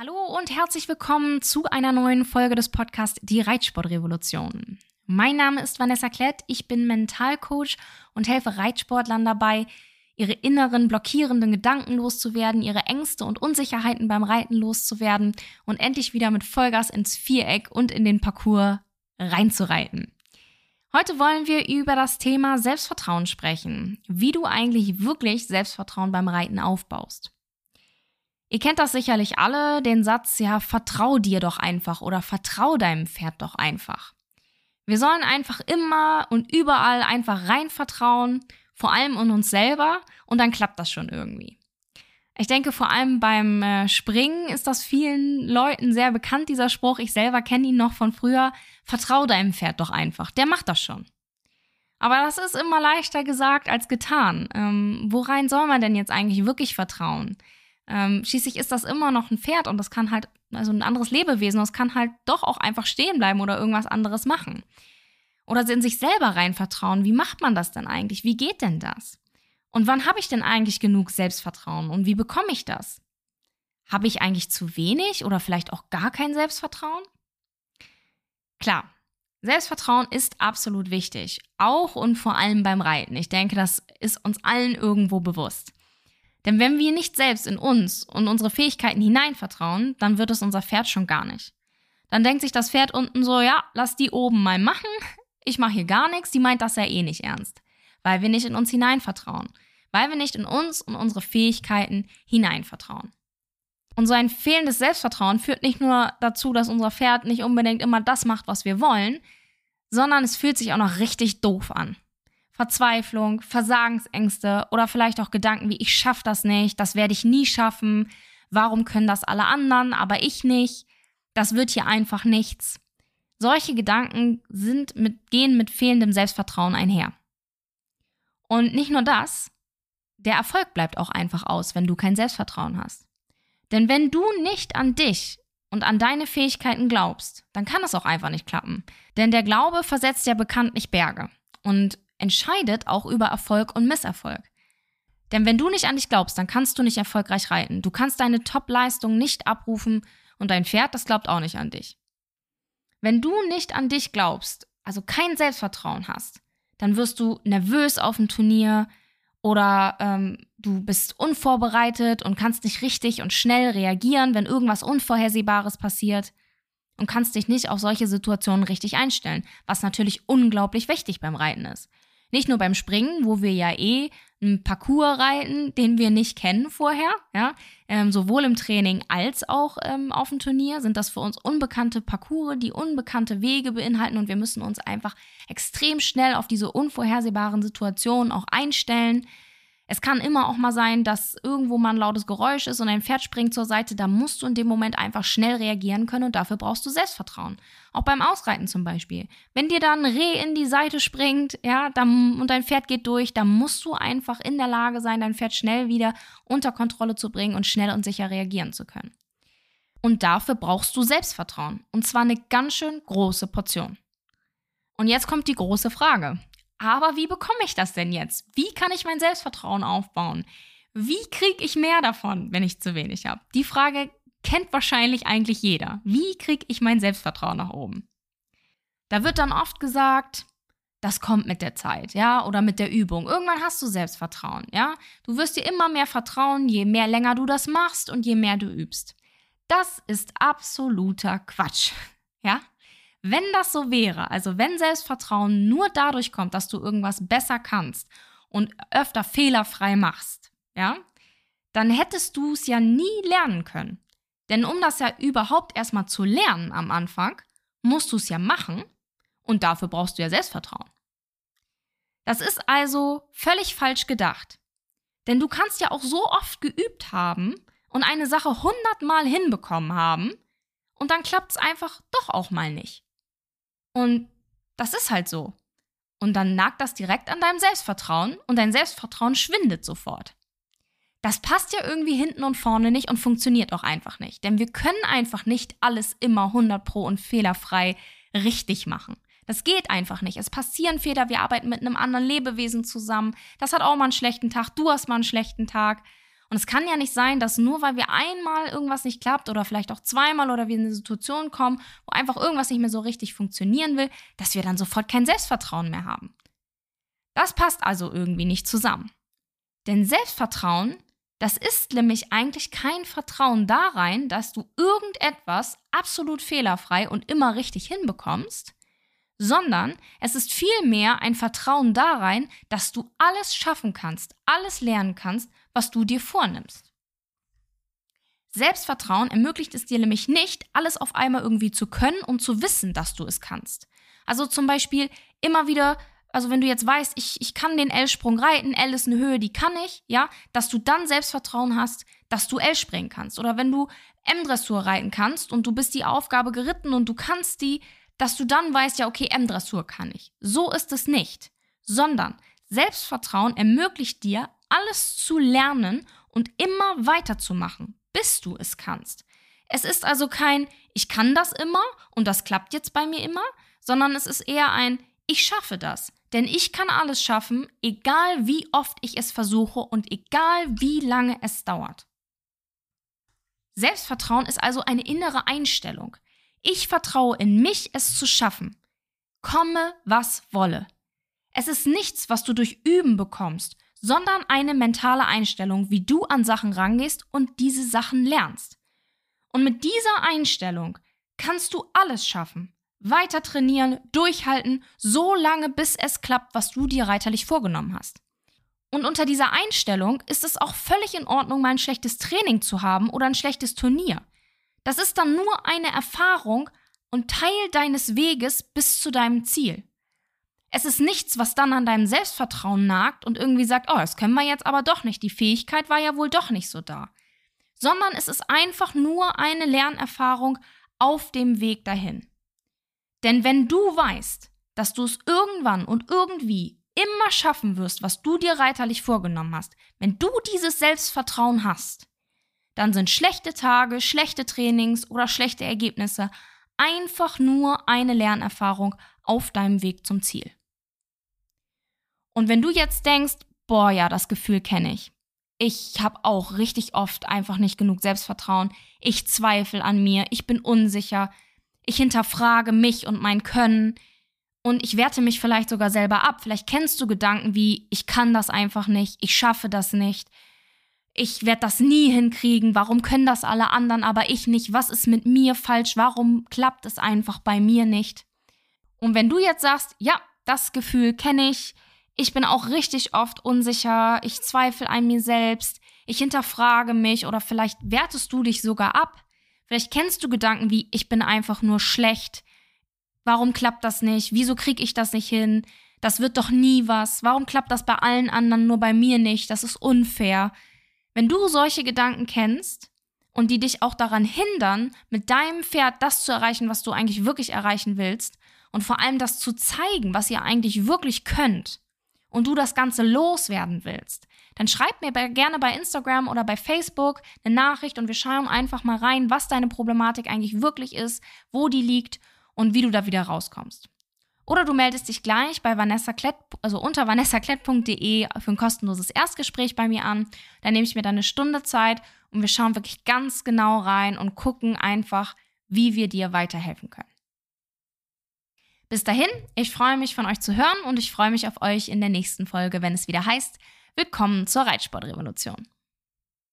Hallo und herzlich willkommen zu einer neuen Folge des Podcasts Die Reitsportrevolution. Mein Name ist Vanessa Klett, ich bin Mentalcoach und helfe Reitsportlern dabei, ihre inneren blockierenden Gedanken loszuwerden, ihre Ängste und Unsicherheiten beim Reiten loszuwerden und endlich wieder mit Vollgas ins Viereck und in den Parcours reinzureiten. Heute wollen wir über das Thema Selbstvertrauen sprechen, wie du eigentlich wirklich Selbstvertrauen beim Reiten aufbaust. Ihr kennt das sicherlich alle, den Satz, ja, vertrau dir doch einfach oder vertrau deinem Pferd doch einfach. Wir sollen einfach immer und überall einfach rein vertrauen, vor allem in uns selber, und dann klappt das schon irgendwie. Ich denke, vor allem beim äh, Springen ist das vielen Leuten sehr bekannt, dieser Spruch. Ich selber kenne ihn noch von früher. Vertrau deinem Pferd doch einfach. Der macht das schon. Aber das ist immer leichter gesagt als getan. Ähm, worein soll man denn jetzt eigentlich wirklich vertrauen? Ähm, schließlich ist das immer noch ein Pferd und das kann halt, also ein anderes Lebewesen, das kann halt doch auch einfach stehen bleiben oder irgendwas anderes machen. Oder in sich selber rein vertrauen. Wie macht man das denn eigentlich? Wie geht denn das? Und wann habe ich denn eigentlich genug Selbstvertrauen und wie bekomme ich das? Habe ich eigentlich zu wenig oder vielleicht auch gar kein Selbstvertrauen? Klar, Selbstvertrauen ist absolut wichtig, auch und vor allem beim Reiten. Ich denke, das ist uns allen irgendwo bewusst. Denn wenn wir nicht selbst in uns und unsere Fähigkeiten hineinvertrauen, dann wird es unser Pferd schon gar nicht. Dann denkt sich das Pferd unten so, ja, lass die oben mal machen, ich mache hier gar nichts, die meint das ja eh nicht ernst, weil wir nicht in uns hineinvertrauen, weil wir nicht in uns und unsere Fähigkeiten hineinvertrauen. Und so ein fehlendes Selbstvertrauen führt nicht nur dazu, dass unser Pferd nicht unbedingt immer das macht, was wir wollen, sondern es fühlt sich auch noch richtig doof an. Verzweiflung, Versagensängste oder vielleicht auch Gedanken wie ich schaffe das nicht, das werde ich nie schaffen, warum können das alle anderen, aber ich nicht, das wird hier einfach nichts. Solche Gedanken sind mit, gehen mit fehlendem Selbstvertrauen einher. Und nicht nur das, der Erfolg bleibt auch einfach aus, wenn du kein Selbstvertrauen hast. Denn wenn du nicht an dich und an deine Fähigkeiten glaubst, dann kann es auch einfach nicht klappen. Denn der Glaube versetzt ja bekanntlich Berge. Und entscheidet auch über Erfolg und Misserfolg. Denn wenn du nicht an dich glaubst, dann kannst du nicht erfolgreich reiten. Du kannst deine Top-Leistung nicht abrufen und dein Pferd, das glaubt auch nicht an dich. Wenn du nicht an dich glaubst, also kein Selbstvertrauen hast, dann wirst du nervös auf dem Turnier oder ähm, du bist unvorbereitet und kannst nicht richtig und schnell reagieren, wenn irgendwas Unvorhersehbares passiert und kannst dich nicht auf solche Situationen richtig einstellen, was natürlich unglaublich wichtig beim Reiten ist. Nicht nur beim Springen, wo wir ja eh einen Parcours reiten, den wir nicht kennen vorher, ja, ähm, sowohl im Training als auch ähm, auf dem Turnier sind das für uns unbekannte Parcours, die unbekannte Wege beinhalten und wir müssen uns einfach extrem schnell auf diese unvorhersehbaren Situationen auch einstellen. Es kann immer auch mal sein, dass irgendwo mal ein lautes Geräusch ist und ein Pferd springt zur Seite. Da musst du in dem Moment einfach schnell reagieren können und dafür brauchst du Selbstvertrauen. Auch beim Ausreiten zum Beispiel. Wenn dir da ein Reh in die Seite springt, ja, dann, und dein Pferd geht durch, dann musst du einfach in der Lage sein, dein Pferd schnell wieder unter Kontrolle zu bringen und schnell und sicher reagieren zu können. Und dafür brauchst du Selbstvertrauen. Und zwar eine ganz schön große Portion. Und jetzt kommt die große Frage. Aber wie bekomme ich das denn jetzt? Wie kann ich mein Selbstvertrauen aufbauen? Wie kriege ich mehr davon, wenn ich zu wenig habe? Die Frage kennt wahrscheinlich eigentlich jeder. Wie kriege ich mein Selbstvertrauen nach oben? Da wird dann oft gesagt, das kommt mit der Zeit, ja, oder mit der Übung. Irgendwann hast du Selbstvertrauen, ja. Du wirst dir immer mehr vertrauen, je mehr länger du das machst und je mehr du übst. Das ist absoluter Quatsch, ja. Wenn das so wäre, also wenn Selbstvertrauen nur dadurch kommt, dass du irgendwas besser kannst und öfter fehlerfrei machst, ja, dann hättest du es ja nie lernen können. Denn um das ja überhaupt erstmal zu lernen am Anfang, musst du es ja machen und dafür brauchst du ja Selbstvertrauen. Das ist also völlig falsch gedacht. Denn du kannst ja auch so oft geübt haben und eine Sache hundertmal hinbekommen haben und dann klappt es einfach doch auch mal nicht. Und das ist halt so. Und dann nagt das direkt an deinem Selbstvertrauen und dein Selbstvertrauen schwindet sofort. Das passt ja irgendwie hinten und vorne nicht und funktioniert auch einfach nicht. Denn wir können einfach nicht alles immer 100 pro und fehlerfrei richtig machen. Das geht einfach nicht. Es passieren Fehler. Wir arbeiten mit einem anderen Lebewesen zusammen. Das hat auch mal einen schlechten Tag. Du hast mal einen schlechten Tag. Und es kann ja nicht sein, dass nur weil wir einmal irgendwas nicht klappt oder vielleicht auch zweimal oder wir in eine Situation kommen, wo einfach irgendwas nicht mehr so richtig funktionieren will, dass wir dann sofort kein Selbstvertrauen mehr haben. Das passt also irgendwie nicht zusammen. Denn Selbstvertrauen, das ist nämlich eigentlich kein Vertrauen da rein, dass du irgendetwas absolut fehlerfrei und immer richtig hinbekommst, sondern es ist vielmehr ein Vertrauen da rein, dass du alles schaffen kannst, alles lernen kannst, was du dir vornimmst. Selbstvertrauen ermöglicht es dir nämlich nicht, alles auf einmal irgendwie zu können und zu wissen, dass du es kannst. Also zum Beispiel immer wieder, also wenn du jetzt weißt, ich, ich kann den L-Sprung reiten, L ist eine Höhe, die kann ich, ja, dass du dann Selbstvertrauen hast, dass du L springen kannst. Oder wenn du M-Dressur reiten kannst und du bist die Aufgabe geritten und du kannst die, dass du dann weißt, ja, okay, M-Dressur kann ich. So ist es nicht, sondern Selbstvertrauen ermöglicht dir, alles zu lernen und immer weiterzumachen, bis du es kannst. Es ist also kein, ich kann das immer und das klappt jetzt bei mir immer, sondern es ist eher ein, ich schaffe das. Denn ich kann alles schaffen, egal wie oft ich es versuche und egal wie lange es dauert. Selbstvertrauen ist also eine innere Einstellung. Ich vertraue in mich, es zu schaffen. Komme, was wolle. Es ist nichts, was du durch Üben bekommst, sondern eine mentale Einstellung, wie du an Sachen rangehst und diese Sachen lernst. Und mit dieser Einstellung kannst du alles schaffen. Weiter trainieren, durchhalten, so lange bis es klappt, was du dir reiterlich vorgenommen hast. Und unter dieser Einstellung ist es auch völlig in Ordnung, mal ein schlechtes Training zu haben oder ein schlechtes Turnier. Das ist dann nur eine Erfahrung und Teil deines Weges bis zu deinem Ziel. Es ist nichts, was dann an deinem Selbstvertrauen nagt und irgendwie sagt, oh, das können wir jetzt aber doch nicht, die Fähigkeit war ja wohl doch nicht so da. Sondern es ist einfach nur eine Lernerfahrung auf dem Weg dahin. Denn wenn du weißt, dass du es irgendwann und irgendwie immer schaffen wirst, was du dir reiterlich vorgenommen hast, wenn du dieses Selbstvertrauen hast, dann sind schlechte Tage, schlechte Trainings oder schlechte Ergebnisse einfach nur eine Lernerfahrung auf deinem Weg zum Ziel. Und wenn du jetzt denkst, boah, ja, das Gefühl kenne ich. Ich habe auch richtig oft einfach nicht genug Selbstvertrauen. Ich zweifle an mir, ich bin unsicher, ich hinterfrage mich und mein Können und ich werte mich vielleicht sogar selber ab. Vielleicht kennst du Gedanken wie, ich kann das einfach nicht, ich schaffe das nicht, ich werde das nie hinkriegen, warum können das alle anderen, aber ich nicht, was ist mit mir falsch, warum klappt es einfach bei mir nicht? Und wenn du jetzt sagst, ja, das Gefühl kenne ich, ich bin auch richtig oft unsicher, ich zweifle an mir selbst, ich hinterfrage mich oder vielleicht wertest du dich sogar ab. Vielleicht kennst du Gedanken wie ich bin einfach nur schlecht. Warum klappt das nicht? Wieso krieg ich das nicht hin? Das wird doch nie was. Warum klappt das bei allen anderen nur bei mir nicht? Das ist unfair. Wenn du solche Gedanken kennst und die dich auch daran hindern, mit deinem Pferd das zu erreichen, was du eigentlich wirklich erreichen willst und vor allem das zu zeigen, was ihr eigentlich wirklich könnt, und du das Ganze loswerden willst, dann schreib mir gerne bei Instagram oder bei Facebook eine Nachricht und wir schauen einfach mal rein, was deine Problematik eigentlich wirklich ist, wo die liegt und wie du da wieder rauskommst. Oder du meldest dich gleich bei Vanessa Klett, also unter vanessaklett.de für ein kostenloses Erstgespräch bei mir an. Da nehme ich mir dann eine Stunde Zeit und wir schauen wirklich ganz genau rein und gucken einfach, wie wir dir weiterhelfen können. Bis dahin, ich freue mich von euch zu hören und ich freue mich auf euch in der nächsten Folge, wenn es wieder heißt, Willkommen zur Reitsportrevolution.